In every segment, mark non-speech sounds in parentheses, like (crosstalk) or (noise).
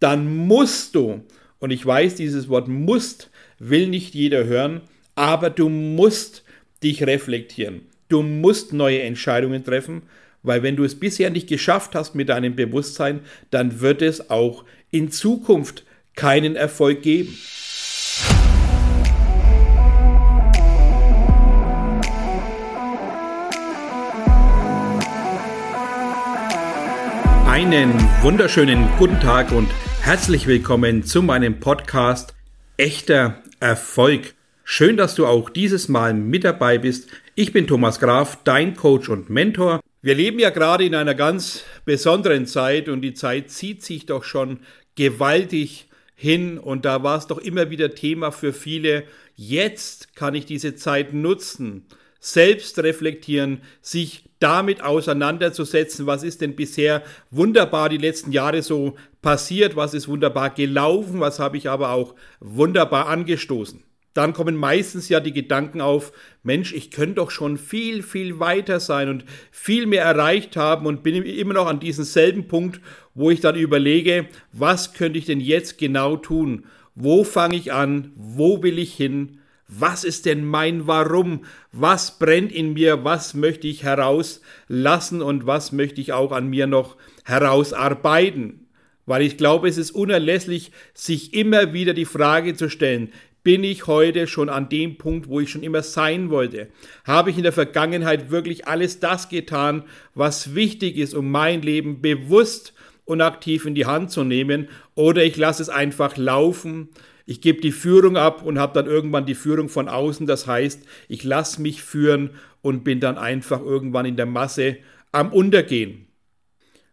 dann musst du, und ich weiß, dieses Wort musst will nicht jeder hören, aber du musst dich reflektieren. Du musst neue Entscheidungen treffen, weil wenn du es bisher nicht geschafft hast mit deinem Bewusstsein, dann wird es auch in Zukunft keinen Erfolg geben. Einen wunderschönen guten Tag und herzlich willkommen zu meinem Podcast Echter Erfolg. Schön, dass du auch dieses Mal mit dabei bist. Ich bin Thomas Graf, dein Coach und Mentor. Wir leben ja gerade in einer ganz besonderen Zeit und die Zeit zieht sich doch schon gewaltig hin und da war es doch immer wieder Thema für viele. Jetzt kann ich diese Zeit nutzen selbst reflektieren, sich damit auseinanderzusetzen, was ist denn bisher wunderbar die letzten Jahre so passiert, was ist wunderbar gelaufen, was habe ich aber auch wunderbar angestoßen. Dann kommen meistens ja die Gedanken auf, Mensch, ich könnte doch schon viel, viel weiter sein und viel mehr erreicht haben und bin immer noch an diesem selben Punkt, wo ich dann überlege, was könnte ich denn jetzt genau tun? Wo fange ich an? Wo will ich hin? Was ist denn mein Warum? Was brennt in mir? Was möchte ich herauslassen und was möchte ich auch an mir noch herausarbeiten? Weil ich glaube, es ist unerlässlich, sich immer wieder die Frage zu stellen, bin ich heute schon an dem Punkt, wo ich schon immer sein wollte? Habe ich in der Vergangenheit wirklich alles das getan, was wichtig ist, um mein Leben bewusst und aktiv in die Hand zu nehmen? Oder ich lasse es einfach laufen, ich gebe die Führung ab und habe dann irgendwann die Führung von außen. Das heißt, ich lasse mich führen und bin dann einfach irgendwann in der Masse am Untergehen.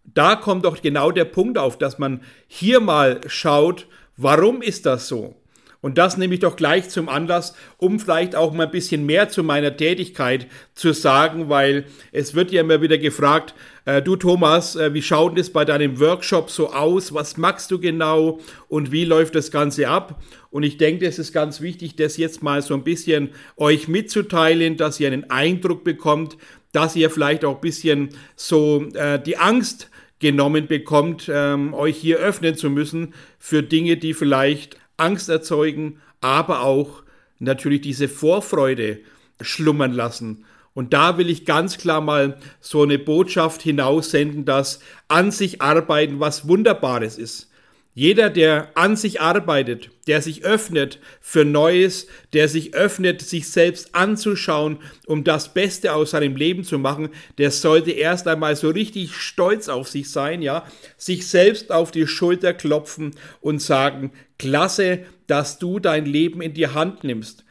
Da kommt doch genau der Punkt auf, dass man hier mal schaut, warum ist das so? Und das nehme ich doch gleich zum Anlass, um vielleicht auch mal ein bisschen mehr zu meiner Tätigkeit zu sagen, weil es wird ja immer wieder gefragt, äh, du Thomas, äh, wie schaut es bei deinem Workshop so aus? Was machst du genau und wie läuft das Ganze ab? Und ich denke, es ist ganz wichtig, das jetzt mal so ein bisschen euch mitzuteilen, dass ihr einen Eindruck bekommt, dass ihr vielleicht auch ein bisschen so äh, die Angst genommen bekommt, ähm, euch hier öffnen zu müssen für Dinge, die vielleicht Angst erzeugen, aber auch natürlich diese Vorfreude schlummern lassen. Und da will ich ganz klar mal so eine Botschaft hinaussenden, dass an sich arbeiten was Wunderbares ist. Jeder, der an sich arbeitet, der sich öffnet für Neues, der sich öffnet, sich selbst anzuschauen, um das Beste aus seinem Leben zu machen, der sollte erst einmal so richtig stolz auf sich sein, ja, sich selbst auf die Schulter klopfen und sagen, klasse, dass du dein Leben in die Hand nimmst.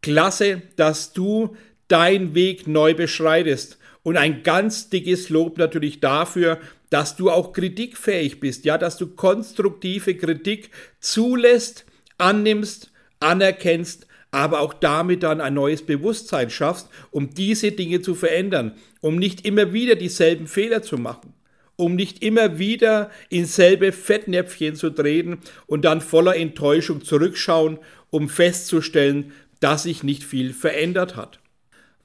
Klasse, dass du dein Weg neu beschreitest. Und ein ganz dickes Lob natürlich dafür, dass du auch kritikfähig bist, ja, dass du konstruktive Kritik zulässt, annimmst, anerkennst, aber auch damit dann ein neues Bewusstsein schaffst, um diese Dinge zu verändern, um nicht immer wieder dieselben Fehler zu machen, um nicht immer wieder ins selbe Fettnäpfchen zu treten und dann voller Enttäuschung zurückschauen, um festzustellen, dass sich nicht viel verändert hat.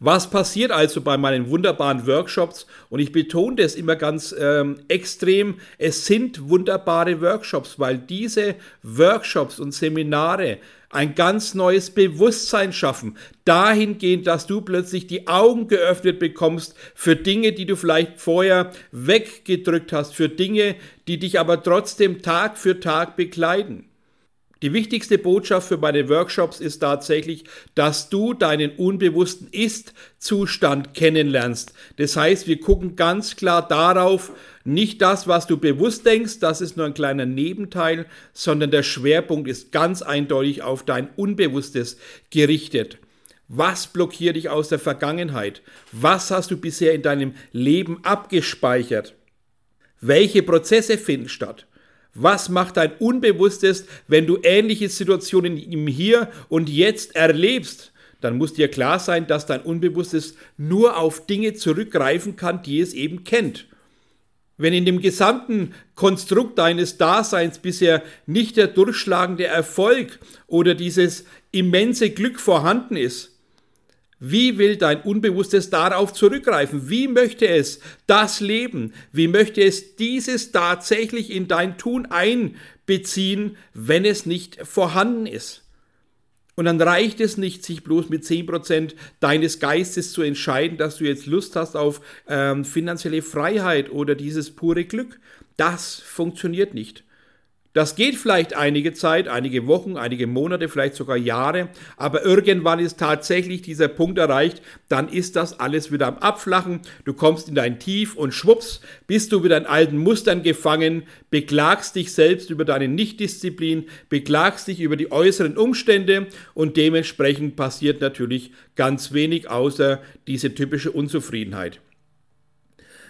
Was passiert also bei meinen wunderbaren Workshops? Und ich betone das immer ganz ähm, extrem. Es sind wunderbare Workshops, weil diese Workshops und Seminare ein ganz neues Bewusstsein schaffen. Dahingehend, dass du plötzlich die Augen geöffnet bekommst für Dinge, die du vielleicht vorher weggedrückt hast, für Dinge, die dich aber trotzdem Tag für Tag begleiten. Die wichtigste Botschaft für meine Workshops ist tatsächlich, dass du deinen unbewussten Ist-Zustand kennenlernst. Das heißt, wir gucken ganz klar darauf, nicht das, was du bewusst denkst, das ist nur ein kleiner Nebenteil, sondern der Schwerpunkt ist ganz eindeutig auf dein Unbewusstes gerichtet. Was blockiert dich aus der Vergangenheit? Was hast du bisher in deinem Leben abgespeichert? Welche Prozesse finden statt? Was macht dein Unbewusstes, wenn du ähnliche Situationen im Hier und Jetzt erlebst? Dann muss dir klar sein, dass dein Unbewusstes nur auf Dinge zurückgreifen kann, die es eben kennt. Wenn in dem gesamten Konstrukt deines Daseins bisher nicht der durchschlagende Erfolg oder dieses immense Glück vorhanden ist, wie will dein Unbewusstes darauf zurückgreifen? Wie möchte es das leben? Wie möchte es dieses tatsächlich in dein Tun beziehen, wenn es nicht vorhanden ist. Und dann reicht es nicht, sich bloß mit 10% deines Geistes zu entscheiden, dass du jetzt Lust hast auf ähm, finanzielle Freiheit oder dieses pure Glück. Das funktioniert nicht. Das geht vielleicht einige Zeit, einige Wochen, einige Monate, vielleicht sogar Jahre, aber irgendwann ist tatsächlich dieser Punkt erreicht, dann ist das alles wieder am Abflachen, du kommst in dein Tief und schwupps, bist du wieder in alten Mustern gefangen, beklagst dich selbst über deine Nichtdisziplin, beklagst dich über die äußeren Umstände und dementsprechend passiert natürlich ganz wenig außer diese typische Unzufriedenheit.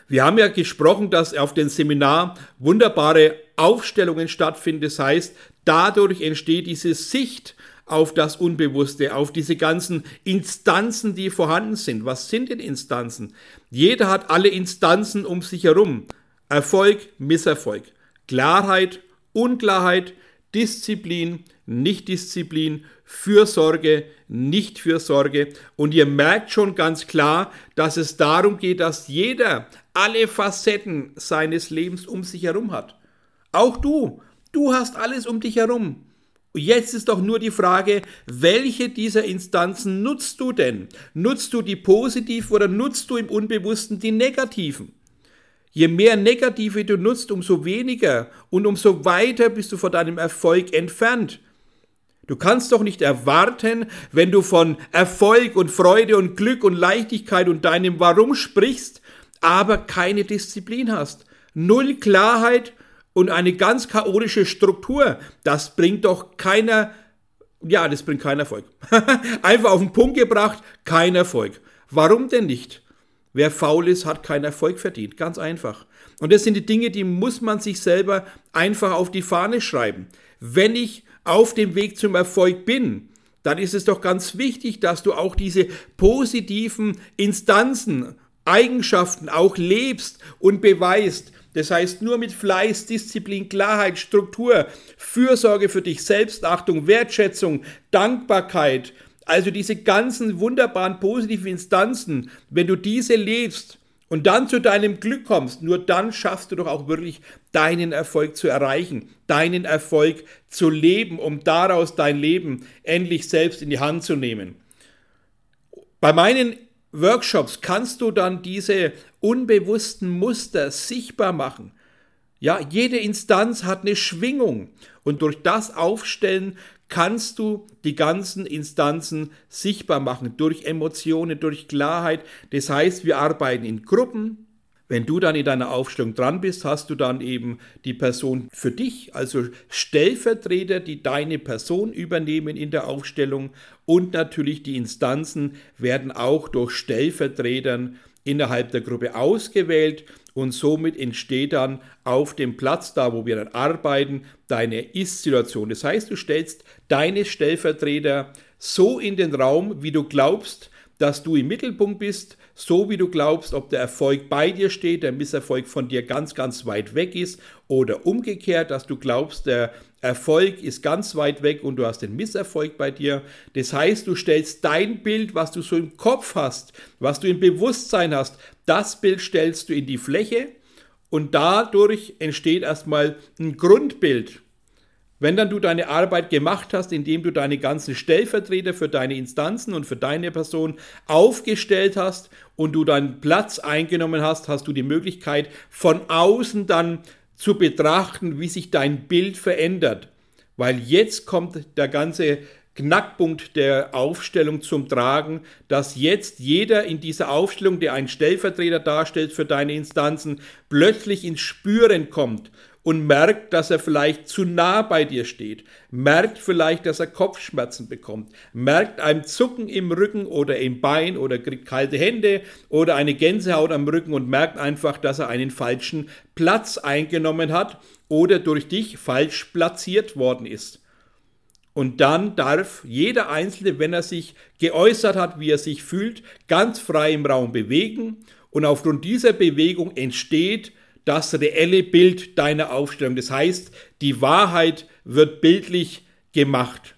Wir haben ja gesprochen, dass auf dem Seminar wunderbare Aufstellungen stattfinden. Das heißt, dadurch entsteht diese Sicht auf das Unbewusste, auf diese ganzen Instanzen, die vorhanden sind. Was sind denn Instanzen? Jeder hat alle Instanzen um sich herum. Erfolg, Misserfolg, Klarheit, Unklarheit, Disziplin, Nichtdisziplin, Fürsorge, Nichtfürsorge. Und ihr merkt schon ganz klar, dass es darum geht, dass jeder alle Facetten seines Lebens um sich herum hat. Auch du, du hast alles um dich herum. Jetzt ist doch nur die Frage, welche dieser Instanzen nutzt du denn? Nutzt du die positiven oder nutzt du im Unbewussten die negativen? Je mehr Negative du nutzt, umso weniger und umso weiter bist du von deinem Erfolg entfernt. Du kannst doch nicht erwarten, wenn du von Erfolg und Freude und Glück und Leichtigkeit und deinem Warum sprichst, aber keine Disziplin hast. Null Klarheit und eine ganz chaotische Struktur. Das bringt doch keiner, ja, das bringt keinen Erfolg. (laughs) Einfach auf den Punkt gebracht, kein Erfolg. Warum denn nicht? Wer faul ist, hat keinen Erfolg verdient. Ganz einfach. Und das sind die Dinge, die muss man sich selber einfach auf die Fahne schreiben. Wenn ich auf dem Weg zum Erfolg bin, dann ist es doch ganz wichtig, dass du auch diese positiven Instanzen, Eigenschaften auch lebst und beweist. Das heißt, nur mit Fleiß, Disziplin, Klarheit, Struktur, Fürsorge für dich, Selbstachtung, Wertschätzung, Dankbarkeit, also diese ganzen wunderbaren positiven Instanzen, wenn du diese lebst, und dann zu deinem Glück kommst, nur dann schaffst du doch auch wirklich deinen Erfolg zu erreichen, deinen Erfolg zu leben, um daraus dein Leben endlich selbst in die Hand zu nehmen. Bei meinen Workshops kannst du dann diese unbewussten Muster sichtbar machen. Ja, jede Instanz hat eine Schwingung und durch das Aufstellen kannst du die ganzen Instanzen sichtbar machen durch Emotionen, durch Klarheit. Das heißt, wir arbeiten in Gruppen. Wenn du dann in deiner Aufstellung dran bist, hast du dann eben die Person für dich, also Stellvertreter, die deine Person übernehmen in der Aufstellung. Und natürlich die Instanzen werden auch durch Stellvertretern innerhalb der Gruppe ausgewählt. Und somit entsteht dann auf dem Platz, da wo wir dann arbeiten, deine Ist-Situation. Das heißt, du stellst deine Stellvertreter so in den Raum, wie du glaubst, dass du im Mittelpunkt bist, so wie du glaubst, ob der Erfolg bei dir steht, der Misserfolg von dir ganz, ganz weit weg ist oder umgekehrt, dass du glaubst, der Erfolg ist ganz weit weg und du hast den Misserfolg bei dir. Das heißt, du stellst dein Bild, was du so im Kopf hast, was du im Bewusstsein hast, das Bild stellst du in die Fläche und dadurch entsteht erstmal ein Grundbild. Wenn dann du deine Arbeit gemacht hast, indem du deine ganzen Stellvertreter für deine Instanzen und für deine Person aufgestellt hast und du deinen Platz eingenommen hast, hast du die Möglichkeit von außen dann zu betrachten, wie sich dein Bild verändert. Weil jetzt kommt der ganze Knackpunkt der Aufstellung zum Tragen, dass jetzt jeder in dieser Aufstellung, der einen Stellvertreter darstellt für deine Instanzen, plötzlich ins Spüren kommt und merkt, dass er vielleicht zu nah bei dir steht, merkt vielleicht, dass er Kopfschmerzen bekommt, merkt ein Zucken im Rücken oder im Bein oder kriegt kalte Hände oder eine Gänsehaut am Rücken und merkt einfach, dass er einen falschen Platz eingenommen hat oder durch dich falsch platziert worden ist. Und dann darf jeder Einzelne, wenn er sich geäußert hat, wie er sich fühlt, ganz frei im Raum bewegen. Und aufgrund dieser Bewegung entsteht das reelle Bild deiner Aufstellung. Das heißt, die Wahrheit wird bildlich gemacht.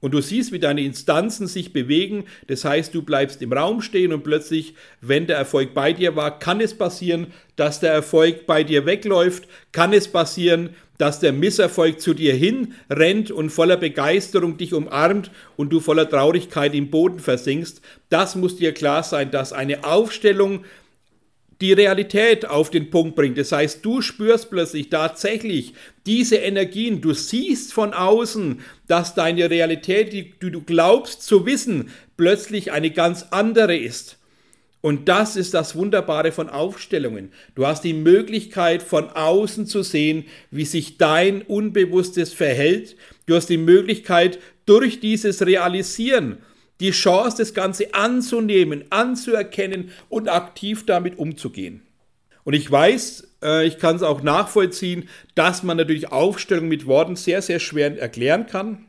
und du siehst, wie deine Instanzen sich bewegen. Das heißt, du bleibst im Raum stehen und plötzlich, wenn der Erfolg bei dir war, kann es passieren, dass der Erfolg bei dir wegläuft, kann es passieren, dass der Misserfolg zu dir hinrennt und voller Begeisterung dich umarmt und du voller Traurigkeit im Boden versinkst. Das muss dir klar sein, dass eine Aufstellung die Realität auf den Punkt bringt. Das heißt, du spürst plötzlich tatsächlich diese Energien. Du siehst von außen, dass deine Realität, die, du glaubst zu wissen, plötzlich eine ganz andere ist. Und das ist das Wunderbare von Aufstellungen. Du hast die Möglichkeit von außen zu sehen, wie sich dein Unbewusstes verhält. Du hast die Möglichkeit durch dieses Realisieren die Chance, das Ganze anzunehmen, anzuerkennen und aktiv damit umzugehen. Und ich weiß, äh, ich kann es auch nachvollziehen, dass man natürlich Aufstellung mit Worten sehr, sehr schwer erklären kann.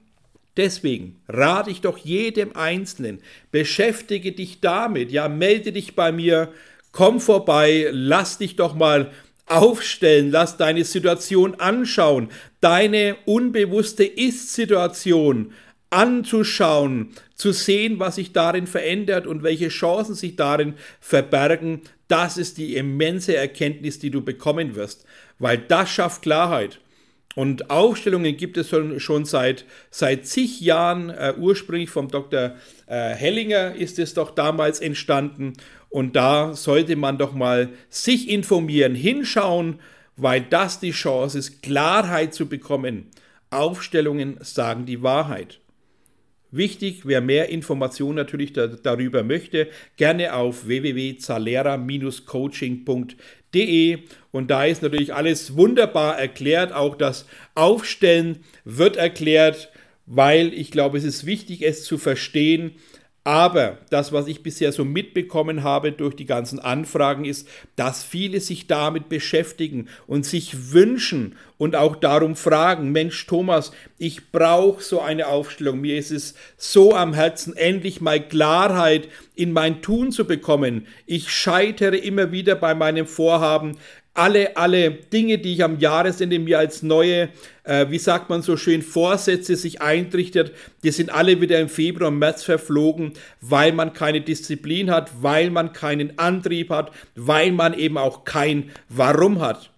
Deswegen rate ich doch jedem Einzelnen, beschäftige dich damit, ja, melde dich bei mir, komm vorbei, lass dich doch mal aufstellen, lass deine Situation anschauen, deine unbewusste Ist-Situation anzuschauen, zu sehen, was sich darin verändert und welche Chancen sich darin verbergen, das ist die immense Erkenntnis, die du bekommen wirst, weil das schafft Klarheit. Und Aufstellungen gibt es schon, seit, seit zig Jahren. Äh, ursprünglich vom Dr. Äh, Hellinger ist es doch damals entstanden. Und da sollte man doch mal sich informieren, hinschauen, weil das die Chance ist, Klarheit zu bekommen. Aufstellungen sagen die Wahrheit. Wichtig, wer mehr Informationen natürlich da, darüber möchte, gerne auf www.zalera-coaching.de und da ist natürlich alles wunderbar erklärt, auch das Aufstellen wird erklärt, weil ich glaube, es ist wichtig, es zu verstehen, aber das, was ich bisher so mitbekommen habe durch die ganzen Anfragen, ist, dass viele sich damit beschäftigen und sich wünschen und auch darum fragen, Mensch Thomas, ich brauche so eine Aufstellung. Mir ist es so am Herzen, endlich mal Klarheit in mein Tun zu bekommen. Ich scheitere immer wieder bei meinem Vorhaben alle, alle Dinge, die ich am Jahresende mir als neue, äh, wie sagt man so schön, Vorsätze sich eintrichtet, die sind alle wieder im Februar und März verflogen, weil man keine Disziplin hat, weil man keinen Antrieb hat, weil man eben auch kein Warum hat.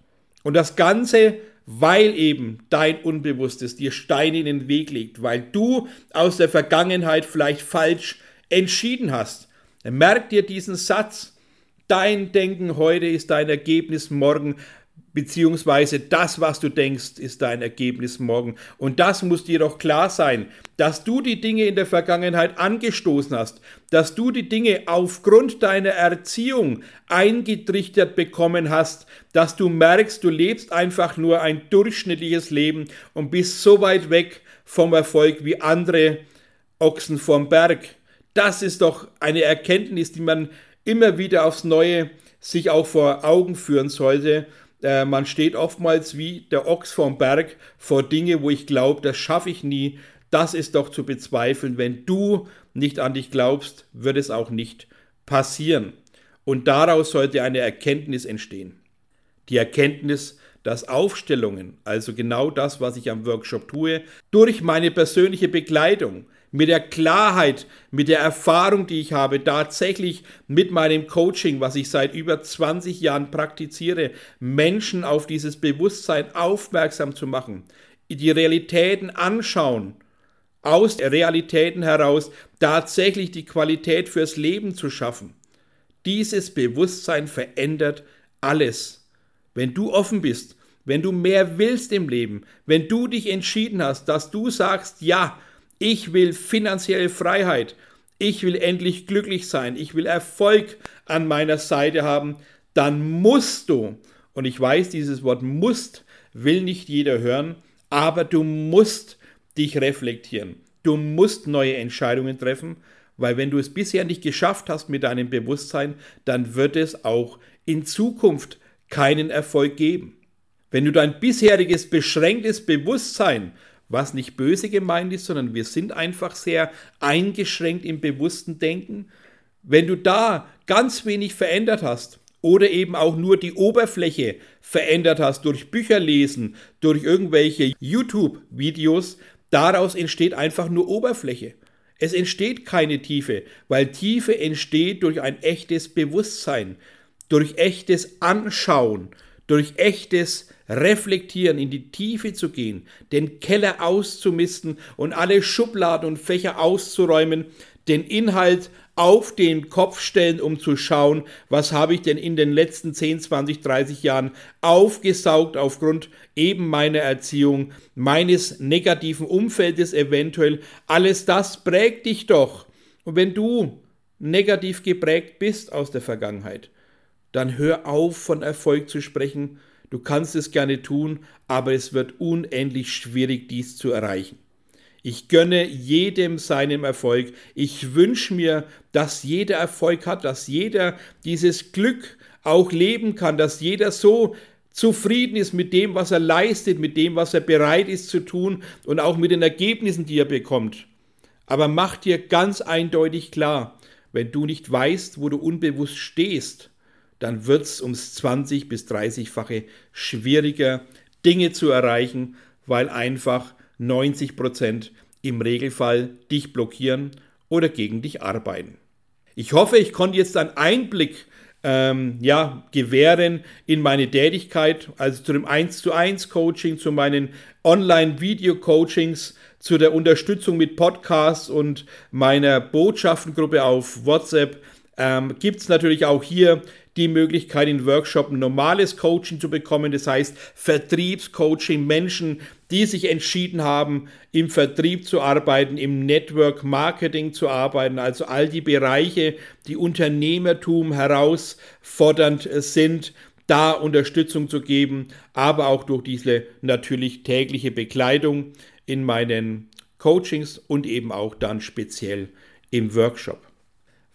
Und das Ganze, weil eben dein Unbewusstes dir Steine in den Weg legt, weil du aus der Vergangenheit vielleicht falsch entschieden hast. Merk dir diesen Satz, Dein Denken heute ist dein Ergebnis morgen, beziehungsweise das, was du denkst, ist dein Ergebnis morgen. Und das muss dir doch klar sein, dass du die Dinge in der Vergangenheit angestoßen hast, dass du die Dinge aufgrund deiner Erziehung eingetrichtert bekommen hast, dass du merkst, du lebst einfach nur ein durchschnittliches Leben und bist so weit weg vom Erfolg wie andere Ochsen vom Berg. Das ist doch eine Erkenntnis, die man immer wieder aufs Neue sich auch vor Augen führen sollte. Äh, man steht oftmals wie der Ochs vorm Berg vor Dinge, wo ich glaube, das schaffe ich nie. Das ist doch zu bezweifeln. Wenn du nicht an dich glaubst, wird es auch nicht passieren. Und daraus sollte eine Erkenntnis entstehen. Die Erkenntnis, dass Aufstellungen, also genau das, was ich am Workshop tue, durch meine persönliche Begleitung, mit der Klarheit, mit der Erfahrung, die ich habe, tatsächlich mit meinem Coaching, was ich seit über 20 Jahren praktiziere, Menschen auf dieses Bewusstsein aufmerksam zu machen, die Realitäten anschauen, aus Realitäten heraus tatsächlich die Qualität fürs Leben zu schaffen. Dieses Bewusstsein verändert alles. Wenn du offen bist, wenn du mehr willst im Leben, wenn du dich entschieden hast, dass du sagst, ja, ich will finanzielle Freiheit. Ich will endlich glücklich sein. Ich will Erfolg an meiner Seite haben. Dann musst du, und ich weiß, dieses Wort musst will nicht jeder hören, aber du musst dich reflektieren. Du musst neue Entscheidungen treffen, weil wenn du es bisher nicht geschafft hast mit deinem Bewusstsein, dann wird es auch in Zukunft keinen Erfolg geben. Wenn du dein bisheriges beschränktes Bewusstsein was nicht böse gemeint ist, sondern wir sind einfach sehr eingeschränkt im bewussten Denken. Wenn du da ganz wenig verändert hast oder eben auch nur die Oberfläche verändert hast durch Bücher lesen, durch irgendwelche YouTube-Videos, Daraus entsteht einfach nur Oberfläche. Es entsteht keine Tiefe, weil Tiefe entsteht durch ein echtes Bewusstsein, durch echtes Anschauen, durch echtes Reflektieren, in die Tiefe zu gehen, den Keller auszumisten und alle Schubladen und Fächer auszuräumen, den Inhalt auf den Kopf stellen, um zu schauen, was habe ich denn in den letzten 10, 20, 30 Jahren aufgesaugt aufgrund eben meiner Erziehung, meines negativen Umfeldes eventuell. Alles das prägt dich doch. Und wenn du negativ geprägt bist aus der Vergangenheit, dann hör auf von Erfolg zu sprechen. Du kannst es gerne tun, aber es wird unendlich schwierig, dies zu erreichen. Ich gönne jedem seinem Erfolg. Ich wünsche mir, dass jeder Erfolg hat, dass jeder dieses Glück auch leben kann, dass jeder so zufrieden ist mit dem, was er leistet, mit dem, was er bereit ist zu tun und auch mit den Ergebnissen, die er bekommt. Aber mach dir ganz eindeutig klar, wenn du nicht weißt, wo du unbewusst stehst, dann wird es ums 20 bis 30-fache schwieriger, Dinge zu erreichen, weil einfach 90 Prozent im Regelfall dich blockieren oder gegen dich arbeiten. Ich hoffe, ich konnte jetzt einen Einblick ähm, ja, gewähren in meine Tätigkeit, also zu dem 1 zu 1 Coaching, zu meinen Online-Video-Coachings, zu der Unterstützung mit Podcasts und meiner Botschaftengruppe auf WhatsApp. Ähm, Gibt es natürlich auch hier die Möglichkeit, in Workshop ein normales Coaching zu bekommen. Das heißt, Vertriebscoaching, Menschen, die sich entschieden haben, im Vertrieb zu arbeiten, im Network Marketing zu arbeiten, also all die Bereiche, die Unternehmertum herausfordernd sind, da Unterstützung zu geben, aber auch durch diese natürlich tägliche Begleitung in meinen Coachings und eben auch dann speziell im Workshop.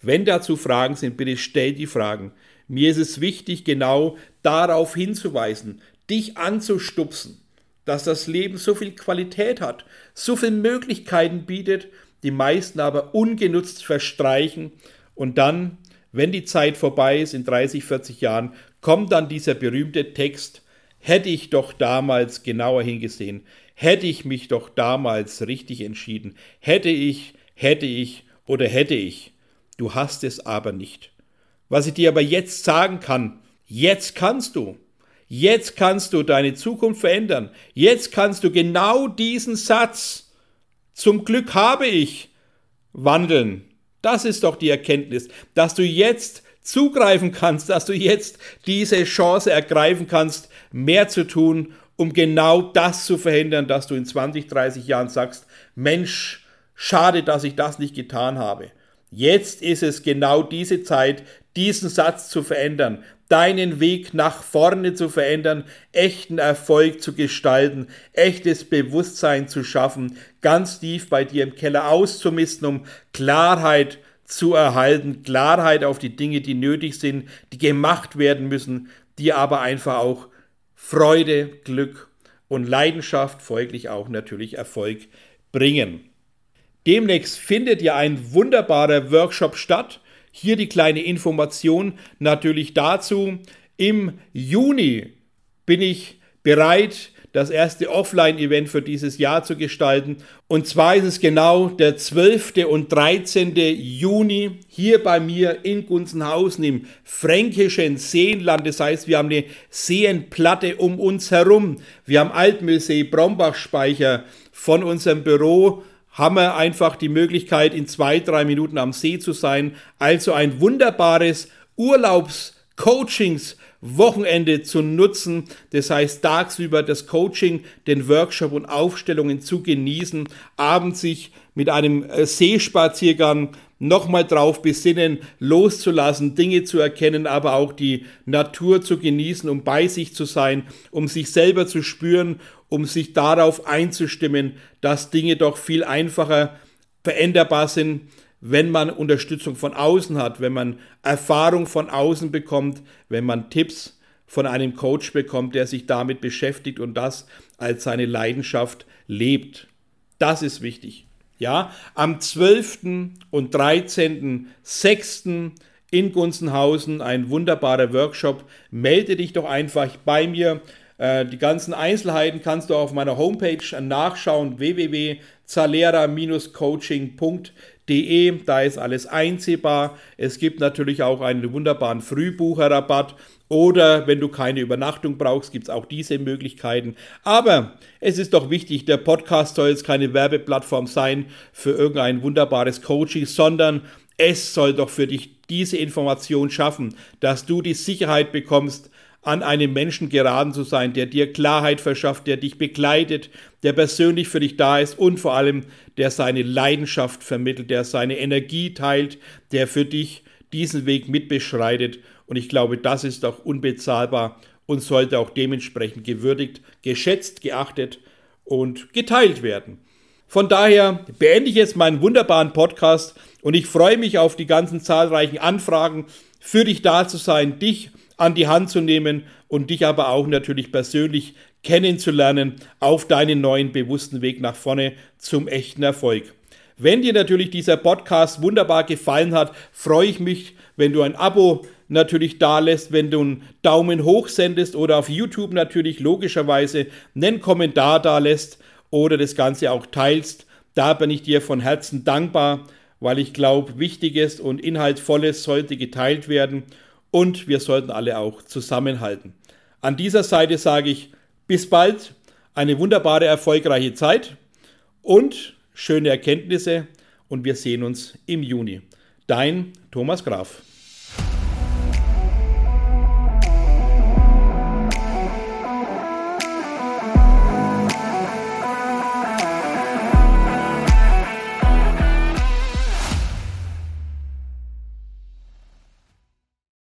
Wenn dazu Fragen sind, bitte stell die Fragen. Mir ist es wichtig, genau darauf hinzuweisen, dich anzustupsen, dass das Leben so viel Qualität hat, so viele Möglichkeiten bietet, die meisten aber ungenutzt verstreichen und dann, wenn die Zeit vorbei ist, in 30, 40 Jahren, kommt dann dieser berühmte Text, hätte ich doch damals genauer hingesehen, hätte ich mich doch damals richtig entschieden, hätte ich, hätte ich oder hätte ich. Du hast es aber nicht. Was ich dir aber jetzt sagen kann, jetzt kannst du. Jetzt kannst du deine Zukunft verändern. Jetzt kannst du genau diesen Satz, zum Glück habe ich, wandeln. Das ist doch die Erkenntnis, dass du jetzt zugreifen kannst, dass du jetzt diese Chance ergreifen kannst, mehr zu tun, um genau das zu verhindern, dass du in 20, 30 Jahren sagst, Mensch, schade, dass ich das nicht getan habe. Jetzt ist es genau diese Zeit, diesen Satz zu verändern, deinen Weg nach vorne zu verändern, echten Erfolg zu gestalten, echtes Bewusstsein zu schaffen, ganz tief bei dir im Keller auszumisten, um Klarheit zu erhalten, Klarheit auf die Dinge, die nötig sind, die gemacht werden müssen, die aber einfach auch Freude, Glück und Leidenschaft, folglich auch natürlich Erfolg bringen. Demnächst findet ja ein wunderbarer Workshop statt hier die kleine Information natürlich dazu. Im Juni bin ich bereit, das erste Offline-Event für dieses Jahr zu gestalten. Und zwar ist es genau der 12. und 13. Juni hier bei mir in Gunzenhausen im fränkischen Seenland. Das heißt, wir haben eine Seenplatte um uns herum. Wir haben Altmühlsee, Brombachspeicher von unserem Büro haben wir einfach die Möglichkeit, in zwei, drei Minuten am See zu sein. Also ein wunderbares Urlaubs-Coachings- Wochenende zu nutzen. Das heißt, tagsüber das Coaching, den Workshop und Aufstellungen zu genießen, abends sich mit einem äh, Seespaziergang nochmal drauf besinnen, loszulassen, Dinge zu erkennen, aber auch die Natur zu genießen, um bei sich zu sein, um sich selber zu spüren um sich darauf einzustimmen, dass Dinge doch viel einfacher veränderbar sind, wenn man Unterstützung von außen hat, wenn man Erfahrung von außen bekommt, wenn man Tipps von einem Coach bekommt, der sich damit beschäftigt und das als seine Leidenschaft lebt. Das ist wichtig. Ja, am 12. und 13.06. in Gunzenhausen ein wunderbarer Workshop. Melde dich doch einfach bei mir die ganzen Einzelheiten kannst du auf meiner Homepage nachschauen, www.zalera-coaching.de. Da ist alles einsehbar. Es gibt natürlich auch einen wunderbaren Frühbucherrabatt. Oder wenn du keine Übernachtung brauchst, gibt es auch diese Möglichkeiten. Aber es ist doch wichtig, der Podcast soll jetzt keine Werbeplattform sein für irgendein wunderbares Coaching, sondern es soll doch für dich diese Information schaffen, dass du die Sicherheit bekommst, an einem Menschen geraten zu sein, der dir Klarheit verschafft, der dich begleitet, der persönlich für dich da ist und vor allem, der seine Leidenschaft vermittelt, der seine Energie teilt, der für dich diesen Weg mitbeschreitet. Und ich glaube, das ist auch unbezahlbar und sollte auch dementsprechend gewürdigt, geschätzt, geachtet und geteilt werden. Von daher beende ich jetzt meinen wunderbaren Podcast und ich freue mich auf die ganzen zahlreichen Anfragen, für dich da zu sein, dich an die Hand zu nehmen und dich aber auch natürlich persönlich kennenzulernen auf deinen neuen bewussten Weg nach vorne zum echten Erfolg. Wenn dir natürlich dieser Podcast wunderbar gefallen hat, freue ich mich, wenn du ein Abo natürlich da lässt, wenn du einen Daumen hoch sendest oder auf YouTube natürlich logischerweise einen Kommentar da lässt oder das Ganze auch teilst. Da bin ich dir von Herzen dankbar, weil ich glaube, Wichtiges und Inhaltvolles sollte geteilt werden und wir sollten alle auch zusammenhalten. An dieser Seite sage ich bis bald, eine wunderbare, erfolgreiche Zeit und schöne Erkenntnisse und wir sehen uns im Juni. Dein Thomas Graf.